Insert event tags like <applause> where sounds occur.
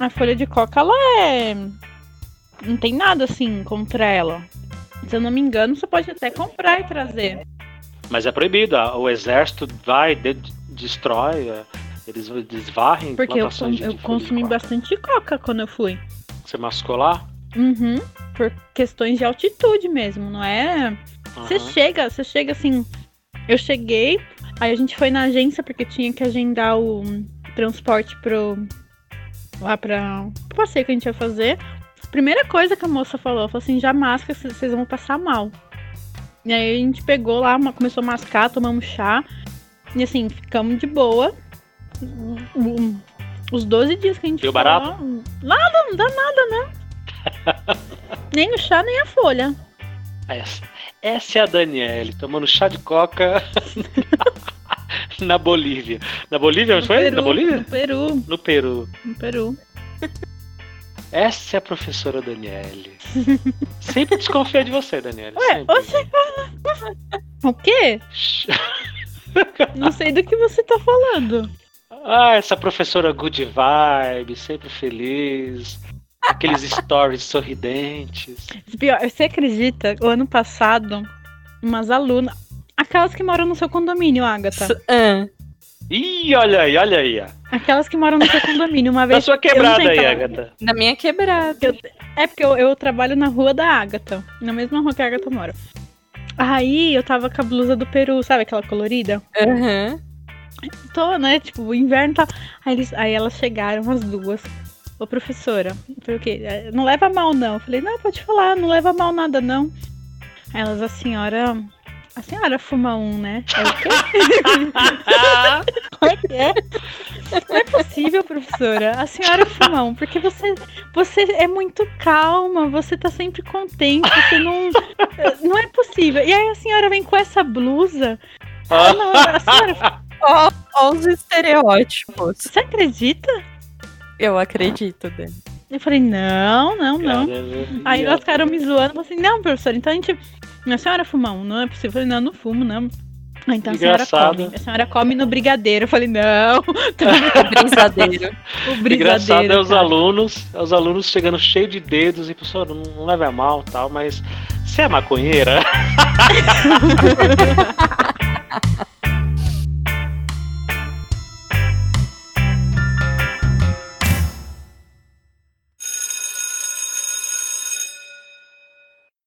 A folha de coca, ela é. Não tem nada assim contra ela. Se eu não me engano, você pode até comprar e trazer. Mas é proibido. O exército vai, de, destrói, é, eles desvarrem. Porque eu, eu consumi bastante coca quando eu fui. Você mascou lá? Uhum. Por questões de altitude mesmo, não é? Você uhum. chega, você chega assim. Eu cheguei, aí a gente foi na agência porque tinha que agendar o transporte pro. Lá pra. o passeio que a gente ia fazer. Primeira coisa que a moça falou, falou assim, já masca, vocês vão passar mal. E aí a gente pegou lá, começou a mascar, tomamos chá. E assim, ficamos de boa. Os 12 dias que a gente Deu barato? Nada, não dá nada, né? <laughs> nem o chá, nem a folha. Essa, essa é a Daniele, tomando chá de coca <laughs> <laughs> na Bolívia. Na Bolívia, no foi? Peru, na Bolívia? No Peru. No Peru. No Peru. Essa é a professora Daniele. Sempre desconfia de você, Daniele. Ué, sempre. você O quê? <laughs> Não sei do que você tá falando. Ah, essa professora good vibe, sempre feliz. Aqueles stories sorridentes. Pior, você acredita? O ano passado, umas alunas. Aquelas que moram no seu condomínio, Agatha. Ah. Ih, olha aí, olha aí. Aquelas que moram no seu condomínio, uma vez. Na sua quebrada aí, Agatha. Na minha quebrada. Eu, é porque eu, eu, trabalho na rua da Agatha. Na mesma rua que a Agatha mora. Aí eu tava com a blusa do Peru, sabe aquela colorida? Aham. Uhum. Tô, né? Tipo, o inverno tá. Aí, eles, aí elas chegaram, as duas. Ô, professora, falei, o quê? É, não leva mal, não. Eu falei, não, pode falar, não leva mal nada, não. Aí elas, a senhora a senhora fuma um, né? É o quê? <laughs> Como é que é? Não é possível, professora. A senhora fuma um, porque você, você é muito calma, você tá sempre contente, você não. Não é possível. E aí a senhora vem com essa blusa. Ah, não, a senhora. Ó, ó os estereótipos. Você acredita? Eu acredito, Dani. Eu falei, não, não, não. Aí elas ficaram me zoando, eu falei assim, não, professora, então a gente a senhora fuma um, não é possível. Eu falei, não, não fumo, não. Ah, então a senhora come. A senhora come no brigadeiro. Eu falei, não. <laughs> o brisadeiro. O brisadeiro. Engraçado é os alunos, é os alunos chegando cheio de dedos e pessoal, não, não leva a mal tal, mas você é maconheira? <laughs>